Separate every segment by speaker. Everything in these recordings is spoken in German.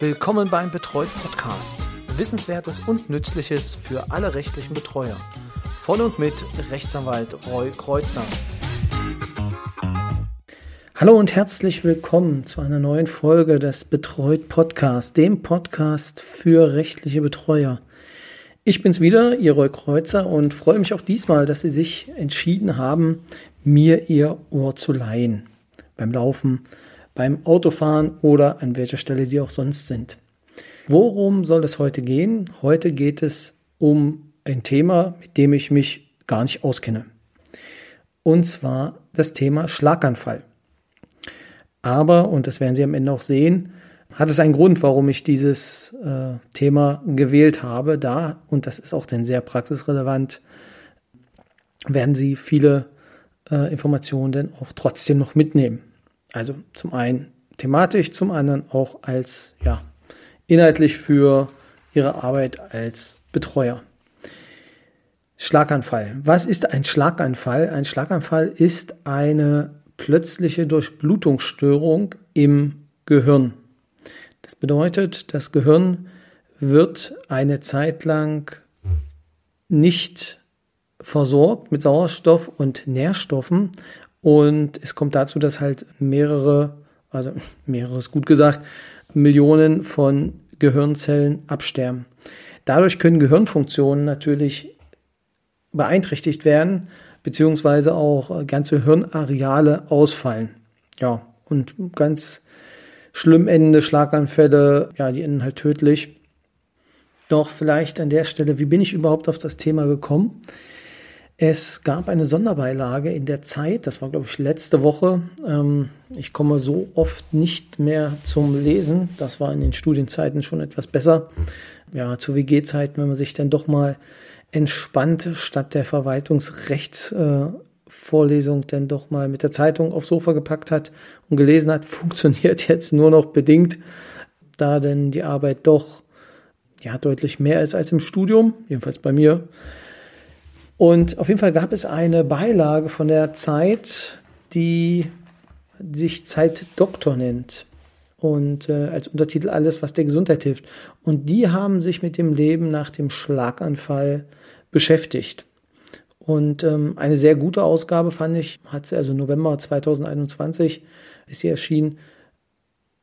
Speaker 1: Willkommen beim Betreut Podcast. Wissenswertes und Nützliches für alle rechtlichen Betreuer. Von und mit Rechtsanwalt Roy Kreuzer. Hallo und herzlich willkommen zu einer neuen Folge des Betreut Podcast, dem Podcast für rechtliche Betreuer. Ich bin's wieder, Ihr Roy Kreuzer und freue mich auch diesmal, dass Sie sich entschieden haben, mir Ihr Ohr zu leihen. Beim Laufen, beim Autofahren oder an welcher Stelle Sie auch sonst sind. Worum soll es heute gehen? Heute geht es um ein Thema, mit dem ich mich gar nicht auskenne. Und zwar das Thema Schlaganfall. Aber, und das werden Sie am Ende auch sehen, hat es einen Grund, warum ich dieses äh, Thema gewählt habe. Da, und das ist auch dann sehr praxisrelevant, werden Sie viele äh, Informationen dann auch trotzdem noch mitnehmen. Also zum einen thematisch, zum anderen auch als, ja, inhaltlich für Ihre Arbeit als Betreuer. Schlaganfall. Was ist ein Schlaganfall? Ein Schlaganfall ist eine plötzliche Durchblutungsstörung im Gehirn. Das bedeutet, das Gehirn wird eine Zeit lang nicht versorgt mit Sauerstoff und Nährstoffen und es kommt dazu, dass halt mehrere, also mehrere ist gut gesagt, Millionen von Gehirnzellen absterben. Dadurch können Gehirnfunktionen natürlich beeinträchtigt werden, beziehungsweise auch ganze Hirnareale ausfallen. Ja, und ganz schlimm endende Schlaganfälle, ja, die enden halt tödlich. Doch vielleicht an der Stelle, wie bin ich überhaupt auf das Thema gekommen? Es gab eine Sonderbeilage in der Zeit, das war glaube ich letzte Woche. Ähm, ich komme so oft nicht mehr zum Lesen. Das war in den Studienzeiten schon etwas besser. Ja, zu WG-Zeiten, wenn man sich dann doch mal entspannt statt der Verwaltungsrechtsvorlesung äh, dann doch mal mit der Zeitung aufs Sofa gepackt hat und gelesen hat, funktioniert jetzt nur noch bedingt, da denn die Arbeit doch ja deutlich mehr ist als im Studium, jedenfalls bei mir. Und auf jeden Fall gab es eine Beilage von der Zeit, die sich Zeit Doktor nennt und äh, als Untertitel alles, was der Gesundheit hilft. Und die haben sich mit dem Leben nach dem Schlaganfall beschäftigt. Und ähm, eine sehr gute Ausgabe fand ich, hat sie also November 2021 ist sie erschienen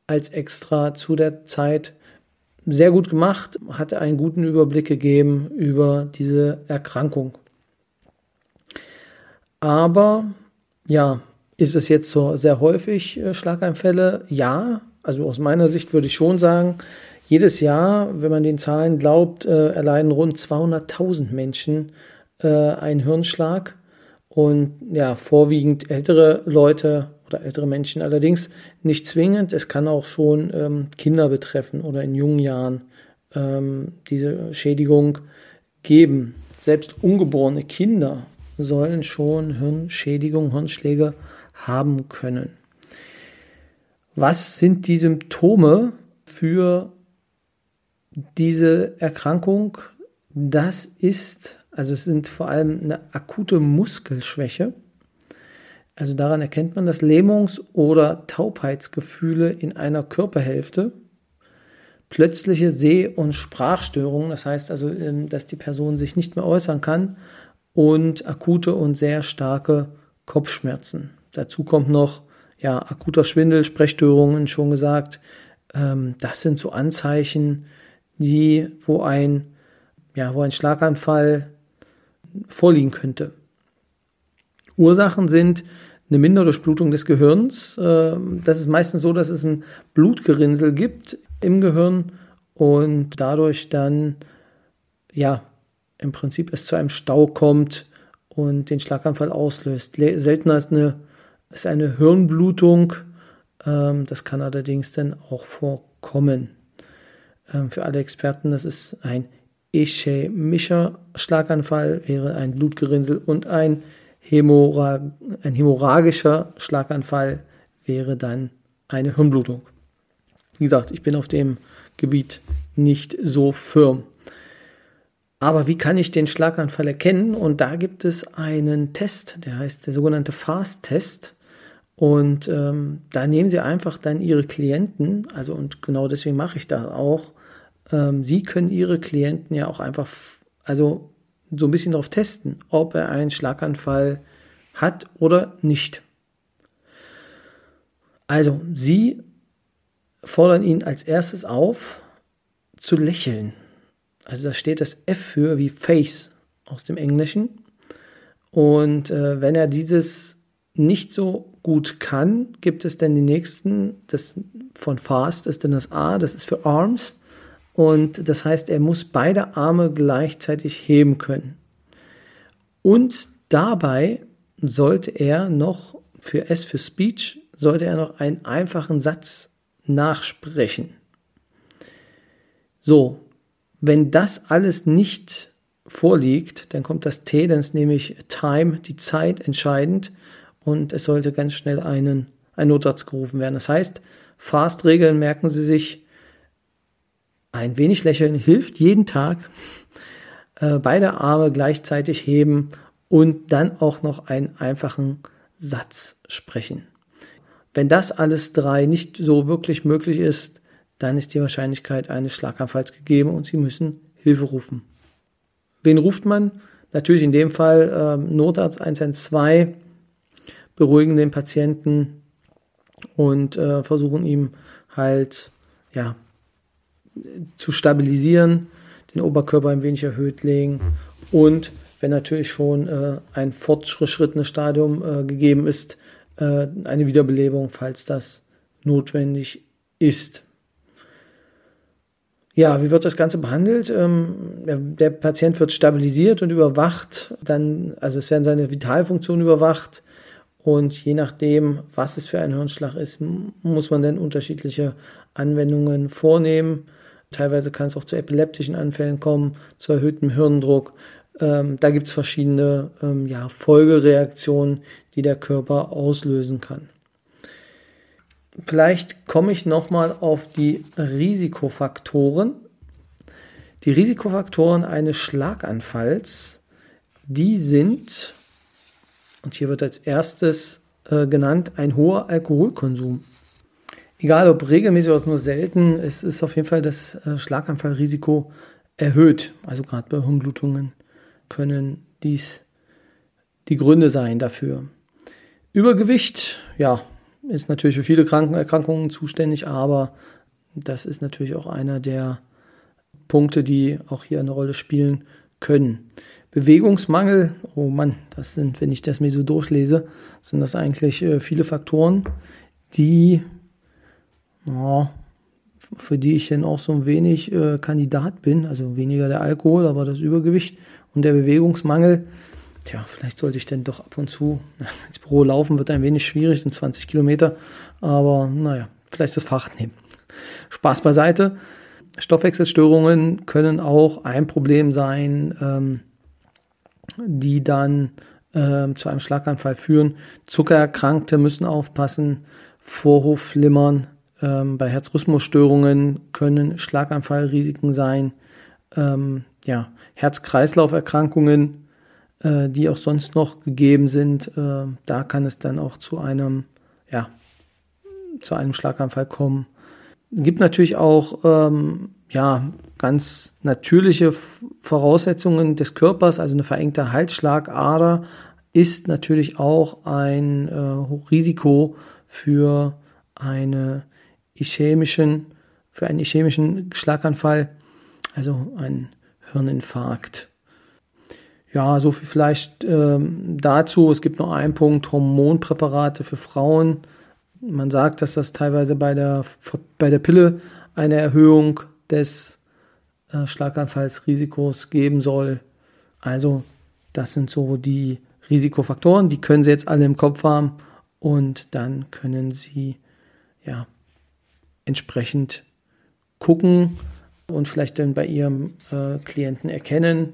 Speaker 1: als extra zu der Zeit sehr gut gemacht, hatte einen guten Überblick gegeben über diese Erkrankung. Aber ja, ist es jetzt so sehr häufig äh, Schlaganfälle? Ja, also aus meiner Sicht würde ich schon sagen, jedes Jahr, wenn man den Zahlen glaubt, äh, erleiden rund 200.000 Menschen äh, einen Hirnschlag und ja, vorwiegend ältere Leute oder ältere Menschen allerdings nicht zwingend. Es kann auch schon ähm, Kinder betreffen oder in jungen Jahren ähm, diese Schädigung geben. Selbst ungeborene Kinder sollen schon Hirnschädigung, Hirnschläge haben können. Was sind die Symptome für diese Erkrankung? Das ist, also es sind vor allem eine akute Muskelschwäche. Also daran erkennt man das Lähmungs- oder Taubheitsgefühle in einer Körperhälfte. Plötzliche Seh- und Sprachstörungen, das heißt also, ähm, dass die Person sich nicht mehr äußern kann und akute und sehr starke Kopfschmerzen. Dazu kommt noch ja, akuter Schwindel, Sprechstörungen schon gesagt. Ähm, das sind so Anzeichen, die, wo ein, ja, wo ein Schlaganfall vorliegen könnte. Ursachen sind eine Minderdurchblutung des Gehirns. Ähm, das ist meistens so, dass es ein Blutgerinnsel gibt im Gehirn und dadurch dann ja im Prinzip es zu einem Stau kommt und den Schlaganfall auslöst. Seltener ist eine ist eine Hirnblutung. Ähm, das kann allerdings dann auch vorkommen. Ähm, für alle Experten, das ist ein ischämischer Schlaganfall, wäre ein Blutgerinnsel und ein, Hämorrhag ein hämorrhagischer Schlaganfall wäre dann eine Hirnblutung. Wie gesagt, ich bin auf dem Gebiet nicht so firm. Aber wie kann ich den Schlaganfall erkennen? Und da gibt es einen Test, der heißt der sogenannte FAST-Test. Und ähm, da nehmen Sie einfach dann Ihre Klienten, also und genau deswegen mache ich das auch. Ähm, Sie können Ihre Klienten ja auch einfach, also so ein bisschen darauf testen, ob er einen Schlaganfall hat oder nicht. Also, Sie fordern ihn als erstes auf, zu lächeln. Also da steht das F für wie Face aus dem Englischen. Und äh, wenn er dieses nicht so gut kann, gibt es dann die nächsten, das von Fast ist dann das A, das ist für Arms. Und das heißt, er muss beide Arme gleichzeitig heben können. Und dabei sollte er noch, für S für Speech, sollte er noch einen einfachen Satz nachsprechen. So, wenn das alles nicht vorliegt, dann kommt das T, dann ist nämlich Time, die Zeit entscheidend und es sollte ganz schnell einen, ein Notsatz gerufen werden. Das heißt, Fast-Regeln merken Sie sich, ein wenig lächeln hilft jeden Tag, äh, beide Arme gleichzeitig heben und dann auch noch einen einfachen Satz sprechen. Wenn das alles drei nicht so wirklich möglich ist, dann ist die Wahrscheinlichkeit eines Schlaganfalls gegeben und Sie müssen Hilfe rufen. Wen ruft man? Natürlich in dem Fall äh, Notarzt 112 beruhigen den Patienten und äh, versuchen ihm halt ja zu stabilisieren, den Oberkörper ein wenig erhöht legen und wenn natürlich schon äh, ein fortgeschrittenes Stadium äh, gegeben ist, äh, eine Wiederbelebung, falls das notwendig ist. Ja, wie wird das Ganze behandelt? Ähm, der Patient wird stabilisiert und überwacht. Dann, also es werden seine Vitalfunktionen überwacht. Und je nachdem, was es für ein Hirnschlag ist, muss man dann unterschiedliche Anwendungen vornehmen. Teilweise kann es auch zu epileptischen Anfällen kommen, zu erhöhtem Hirndruck. Ähm, da gibt es verschiedene ähm, ja, Folgereaktionen, die der Körper auslösen kann. Vielleicht komme ich nochmal auf die Risikofaktoren. Die Risikofaktoren eines Schlaganfalls, die sind und hier wird als erstes äh, genannt ein hoher Alkoholkonsum. Egal ob regelmäßig oder nur selten, es ist auf jeden Fall das äh, Schlaganfallrisiko erhöht. Also gerade bei Hirnblutungen können dies die Gründe sein dafür. Übergewicht, ja, ist natürlich für viele Kranken Erkrankungen zuständig, aber das ist natürlich auch einer der Punkte, die auch hier eine Rolle spielen können. Bewegungsmangel, oh Mann, das sind, wenn ich das mir so durchlese, sind das eigentlich äh, viele Faktoren, die, oh, für die ich dann auch so ein wenig äh, Kandidat bin. Also weniger der Alkohol, aber das Übergewicht und der Bewegungsmangel. Tja, vielleicht sollte ich denn doch ab und zu ins Büro laufen, wird ein wenig schwierig, sind 20 Kilometer, aber naja, vielleicht das Fahrrad nehmen. Spaß beiseite. Stoffwechselstörungen können auch ein Problem sein. Ähm, die dann äh, zu einem Schlaganfall führen. Zuckererkrankte müssen aufpassen, Vorhofflimmern, ähm, bei Herzrhythmusstörungen können Schlaganfallrisiken sein, ähm, ja, Herz-Kreislauf-Erkrankungen, äh, die auch sonst noch gegeben sind, äh, da kann es dann auch zu einem, ja, zu einem Schlaganfall kommen. Es gibt natürlich auch ähm, ja, ganz natürliche Voraussetzungen des Körpers, also eine verengte Halsschlagader, ist natürlich auch ein äh, Risiko für eine ischämischen, für einen ischämischen Schlaganfall, also ein Hirninfarkt. Ja, so viel vielleicht ähm, dazu. Es gibt noch einen Punkt, Hormonpräparate für Frauen. Man sagt, dass das teilweise bei der, bei der Pille eine Erhöhung des äh, Schlaganfallsrisikos geben soll. Also das sind so die Risikofaktoren, die können Sie jetzt alle im Kopf haben und dann können Sie ja entsprechend gucken und vielleicht dann bei Ihrem äh, Klienten erkennen,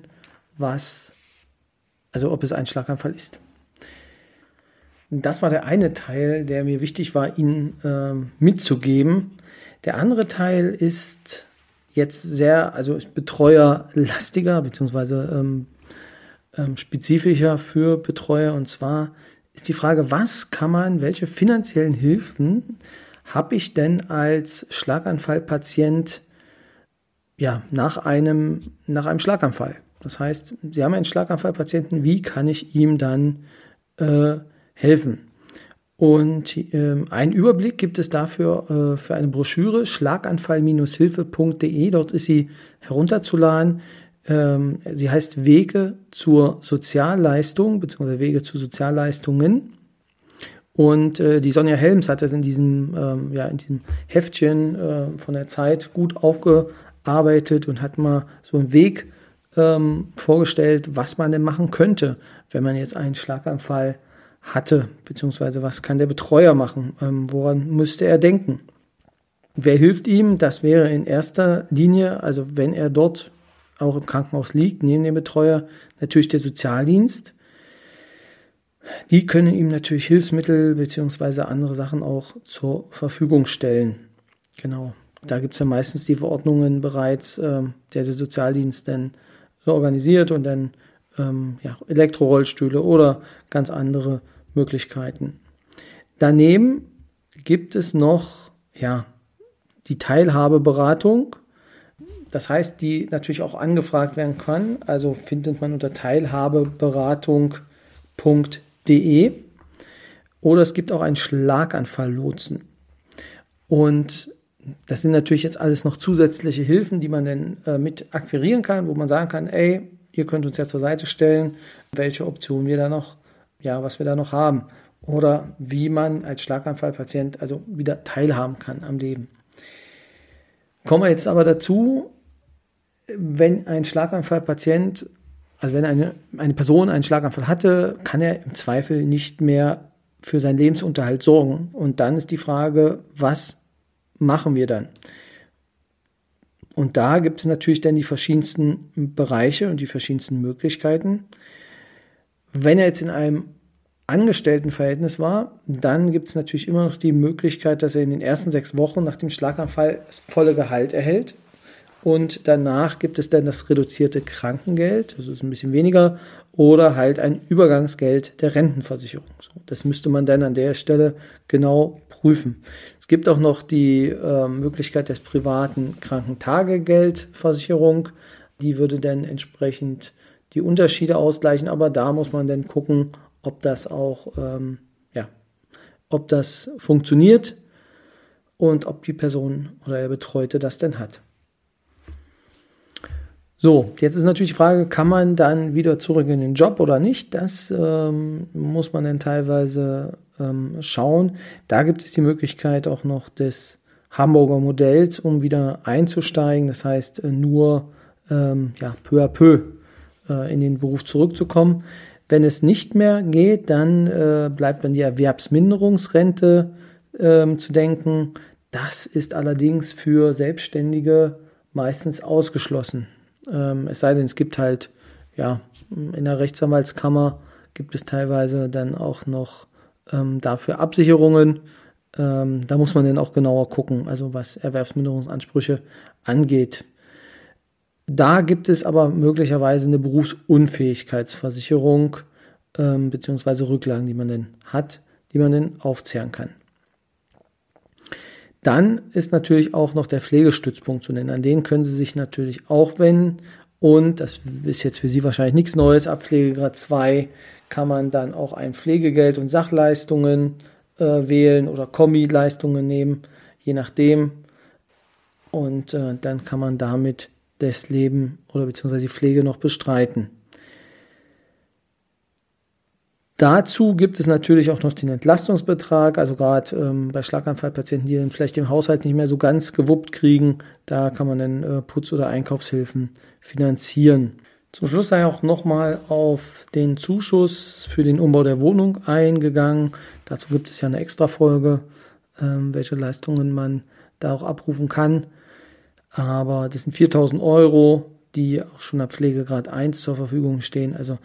Speaker 1: was, also ob es ein Schlaganfall ist. Das war der eine Teil, der mir wichtig war, Ihnen äh, mitzugeben. Der andere Teil ist jetzt sehr, also betreuerlastiger, beziehungsweise ähm, ähm, spezifischer für Betreuer. Und zwar ist die Frage, was kann man, welche finanziellen Hilfen habe ich denn als Schlaganfallpatient ja, nach einem, nach einem Schlaganfall? Das heißt, Sie haben einen Schlaganfallpatienten, wie kann ich ihm dann äh, helfen? Und äh, einen Überblick gibt es dafür äh, für eine Broschüre schlaganfall-hilfe.de. Dort ist sie herunterzuladen. Ähm, sie heißt Wege zur Sozialleistung bzw. Wege zu Sozialleistungen. Und äh, die Sonja Helms hat das in diesem, ähm, ja, in diesem Heftchen äh, von der Zeit gut aufgearbeitet und hat mal so einen Weg ähm, vorgestellt, was man denn machen könnte, wenn man jetzt einen Schlaganfall hatte, beziehungsweise was kann der Betreuer machen, ähm, woran müsste er denken. Wer hilft ihm? Das wäre in erster Linie, also wenn er dort auch im Krankenhaus liegt, neben dem Betreuer, natürlich der Sozialdienst. Die können ihm natürlich Hilfsmittel beziehungsweise andere Sachen auch zur Verfügung stellen. Genau. Da gibt es ja meistens die Verordnungen bereits, äh, der der Sozialdienst dann organisiert und dann ähm, ja, Elektrorollstühle oder ganz andere Möglichkeiten. Daneben gibt es noch ja, die Teilhabeberatung. Das heißt, die natürlich auch angefragt werden kann. Also findet man unter teilhabeberatung.de. Oder es gibt auch einen Schlaganfalllotsen. Und das sind natürlich jetzt alles noch zusätzliche Hilfen, die man dann äh, mit akquirieren kann, wo man sagen kann, ey, ihr könnt uns ja zur Seite stellen, welche Optionen wir da noch, ja, was wir da noch haben. Oder wie man als Schlaganfallpatient also wieder teilhaben kann am Leben. Kommen wir jetzt aber dazu, wenn ein Schlaganfallpatient, also wenn eine, eine Person einen Schlaganfall hatte, kann er im Zweifel nicht mehr für seinen Lebensunterhalt sorgen. Und dann ist die Frage, was machen wir dann? Und da gibt es natürlich dann die verschiedensten Bereiche und die verschiedensten Möglichkeiten. Wenn er jetzt in einem Angestelltenverhältnis war, dann gibt es natürlich immer noch die Möglichkeit, dass er in den ersten sechs Wochen nach dem Schlaganfall das volle Gehalt erhält. Und danach gibt es dann das reduzierte Krankengeld, das ist ein bisschen weniger, oder halt ein Übergangsgeld der Rentenversicherung. Das müsste man dann an der Stelle genau prüfen. Es gibt auch noch die äh, Möglichkeit des privaten Krankentagegeldversicherung. Die würde dann entsprechend die Unterschiede ausgleichen, aber da muss man dann gucken, ob das auch, ähm, ja, ob das funktioniert und ob die Person oder der Betreute das denn hat. So, jetzt ist natürlich die Frage, kann man dann wieder zurück in den Job oder nicht? Das ähm, muss man dann teilweise ähm, schauen. Da gibt es die Möglichkeit auch noch des Hamburger Modells, um wieder einzusteigen. Das heißt, äh, nur ähm, ja, peu à peu äh, in den Beruf zurückzukommen. Wenn es nicht mehr geht, dann äh, bleibt dann die Erwerbsminderungsrente ähm, zu denken. Das ist allerdings für Selbstständige meistens ausgeschlossen. Ähm, es sei denn, es gibt halt, ja, in der Rechtsanwaltskammer gibt es teilweise dann auch noch ähm, dafür Absicherungen. Ähm, da muss man dann auch genauer gucken, also was Erwerbsminderungsansprüche angeht. Da gibt es aber möglicherweise eine Berufsunfähigkeitsversicherung ähm, beziehungsweise Rücklagen, die man denn hat, die man denn aufzehren kann. Dann ist natürlich auch noch der Pflegestützpunkt zu nennen. An den können Sie sich natürlich auch wenden. Und das ist jetzt für Sie wahrscheinlich nichts Neues. Ab Pflegegrad 2 kann man dann auch ein Pflegegeld und Sachleistungen äh, wählen oder Kombi-Leistungen nehmen, je nachdem. Und äh, dann kann man damit das Leben oder beziehungsweise die Pflege noch bestreiten. Dazu gibt es natürlich auch noch den Entlastungsbetrag, also gerade ähm, bei Schlaganfallpatienten, die dann vielleicht den Haushalt nicht mehr so ganz gewuppt kriegen, da kann man dann äh, Putz- oder Einkaufshilfen finanzieren. Zum Schluss sei auch nochmal auf den Zuschuss für den Umbau der Wohnung eingegangen. Dazu gibt es ja eine Extra-Folge, ähm, welche Leistungen man da auch abrufen kann. Aber das sind 4000 Euro, die auch schon ab Pflegegrad 1 zur Verfügung stehen. Also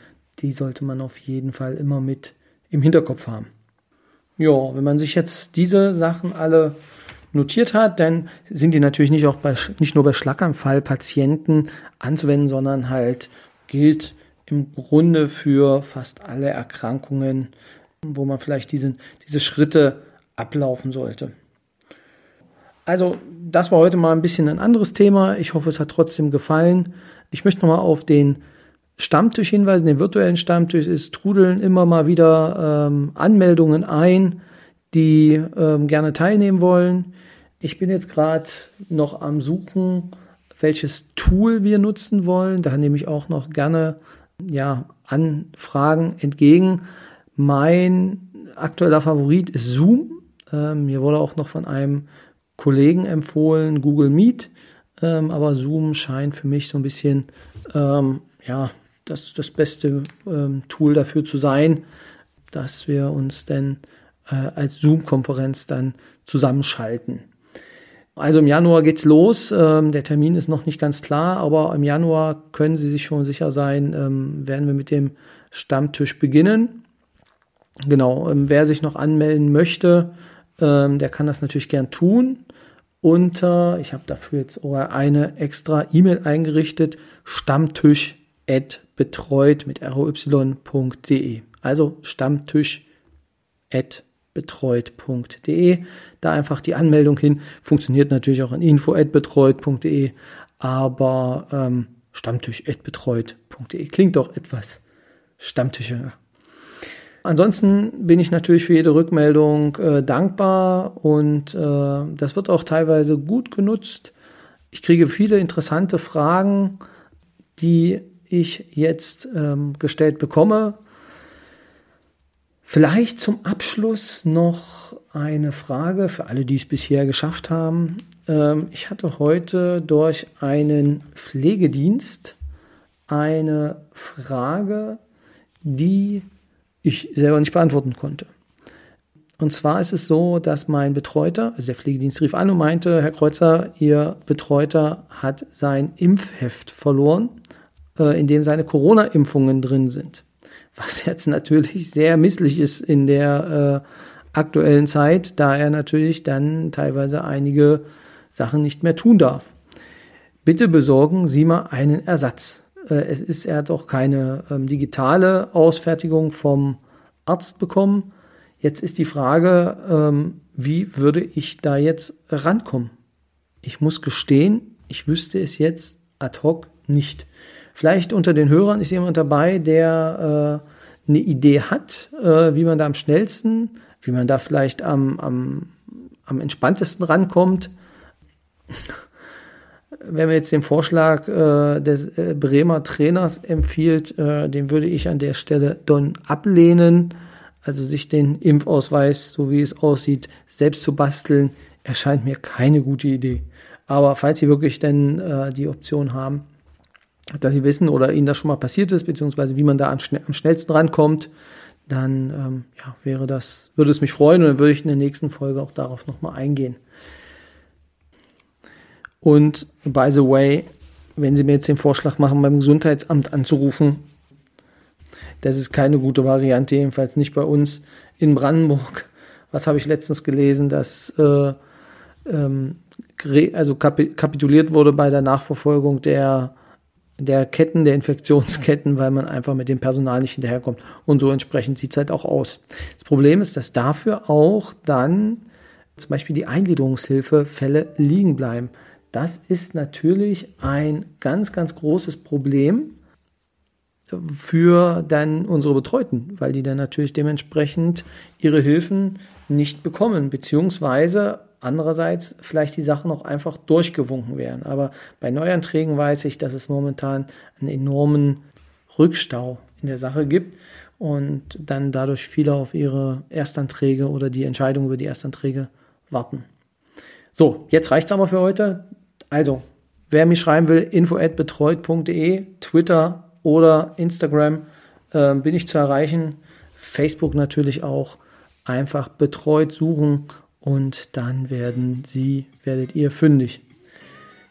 Speaker 1: die sollte man auf jeden Fall immer mit im Hinterkopf haben. Ja, wenn man sich jetzt diese Sachen alle notiert hat, dann sind die natürlich nicht auch bei, nicht nur bei Schlaganfallpatienten anzuwenden, sondern halt gilt im Grunde für fast alle Erkrankungen wo man vielleicht diesen, diese Schritte ablaufen sollte. Also, das war heute mal ein bisschen ein anderes Thema. Ich hoffe, es hat trotzdem gefallen. Ich möchte nochmal auf den Stammtisch hinweisen, den virtuellen Stammtisch. Es trudeln immer mal wieder ähm, Anmeldungen ein, die ähm, gerne teilnehmen wollen. Ich bin jetzt gerade noch am Suchen, welches Tool wir nutzen wollen. Da nehme ich auch noch gerne ja, Anfragen entgegen. Mein aktueller Favorit ist Zoom. Ähm, mir wurde auch noch von einem Kollegen empfohlen, Google Meet. Ähm, aber Zoom scheint für mich so ein bisschen ähm, ja, das, das beste ähm, Tool dafür zu sein, dass wir uns denn äh, als Zoom-Konferenz dann zusammenschalten. Also im Januar geht's los. Ähm, der Termin ist noch nicht ganz klar, aber im Januar können Sie sich schon sicher sein, ähm, werden wir mit dem Stammtisch beginnen. Genau, ähm, wer sich noch anmelden möchte, ähm, der kann das natürlich gern tun. Unter, ich habe dafür jetzt eine extra E-Mail eingerichtet, Stammtisch betreut mit roy.de. Also Stammtisch betreut.de. Da einfach die Anmeldung hin. Funktioniert natürlich auch an info.betreut.de, aber ähm, stammtisch.betreut.de klingt doch etwas stammtischiger. Ansonsten bin ich natürlich für jede Rückmeldung äh, dankbar und äh, das wird auch teilweise gut genutzt. Ich kriege viele interessante Fragen, die ich jetzt ähm, gestellt bekomme. Vielleicht zum Abschluss noch eine Frage für alle, die es bisher geschafft haben. Ähm, ich hatte heute durch einen Pflegedienst eine Frage, die ich selber nicht beantworten konnte. Und zwar ist es so, dass mein Betreuter, also der Pflegedienst rief an und meinte, Herr Kreuzer, Ihr Betreuter hat sein Impfheft verloren, äh, in dem seine Corona-Impfungen drin sind was jetzt natürlich sehr misslich ist in der äh, aktuellen Zeit, da er natürlich dann teilweise einige Sachen nicht mehr tun darf. Bitte besorgen Sie mal einen Ersatz. Äh, es ist, er hat auch keine ähm, digitale Ausfertigung vom Arzt bekommen. Jetzt ist die Frage, ähm, wie würde ich da jetzt rankommen? Ich muss gestehen, ich wüsste es jetzt ad hoc nicht. Vielleicht unter den Hörern ist jemand dabei, der äh, eine Idee hat, äh, wie man da am schnellsten, wie man da vielleicht am, am, am entspanntesten rankommt. Wenn man jetzt den Vorschlag äh, des äh, Bremer Trainers empfiehlt, äh, den würde ich an der Stelle dann ablehnen. Also sich den Impfausweis, so wie es aussieht, selbst zu basteln, erscheint mir keine gute Idee. Aber falls Sie wirklich denn äh, die Option haben, dass Sie wissen oder Ihnen das schon mal passiert ist, beziehungsweise wie man da am, schnellsten rankommt, dann ähm, ja, wäre das, würde es mich freuen und dann würde ich in der nächsten Folge auch darauf nochmal eingehen. Und by the way, wenn Sie mir jetzt den Vorschlag machen, beim Gesundheitsamt anzurufen, das ist keine gute Variante, jedenfalls nicht bei uns in Brandenburg. Was habe ich letztens gelesen, dass äh, ähm, also kapituliert wurde bei der Nachverfolgung der der Ketten, der Infektionsketten, weil man einfach mit dem Personal nicht hinterherkommt. Und so entsprechend sieht es halt auch aus. Das Problem ist, dass dafür auch dann zum Beispiel die Eingliederungshilfefälle liegen bleiben. Das ist natürlich ein ganz, ganz großes Problem für dann unsere Betreuten, weil die dann natürlich dementsprechend ihre Hilfen nicht bekommen, beziehungsweise andererseits vielleicht die Sachen auch einfach durchgewunken werden. Aber bei Neuanträgen weiß ich, dass es momentan einen enormen Rückstau in der Sache gibt und dann dadurch viele auf ihre Erstanträge oder die Entscheidung über die Erstanträge warten. So, jetzt reicht es aber für heute. Also, wer mich schreiben will, info@betreut.de, Twitter oder Instagram äh, bin ich zu erreichen. Facebook natürlich auch. Einfach betreut suchen und dann werden Sie, werdet ihr fündig.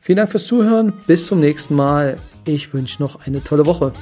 Speaker 1: Vielen Dank fürs Zuhören. Bis zum nächsten Mal. Ich wünsche noch eine tolle Woche.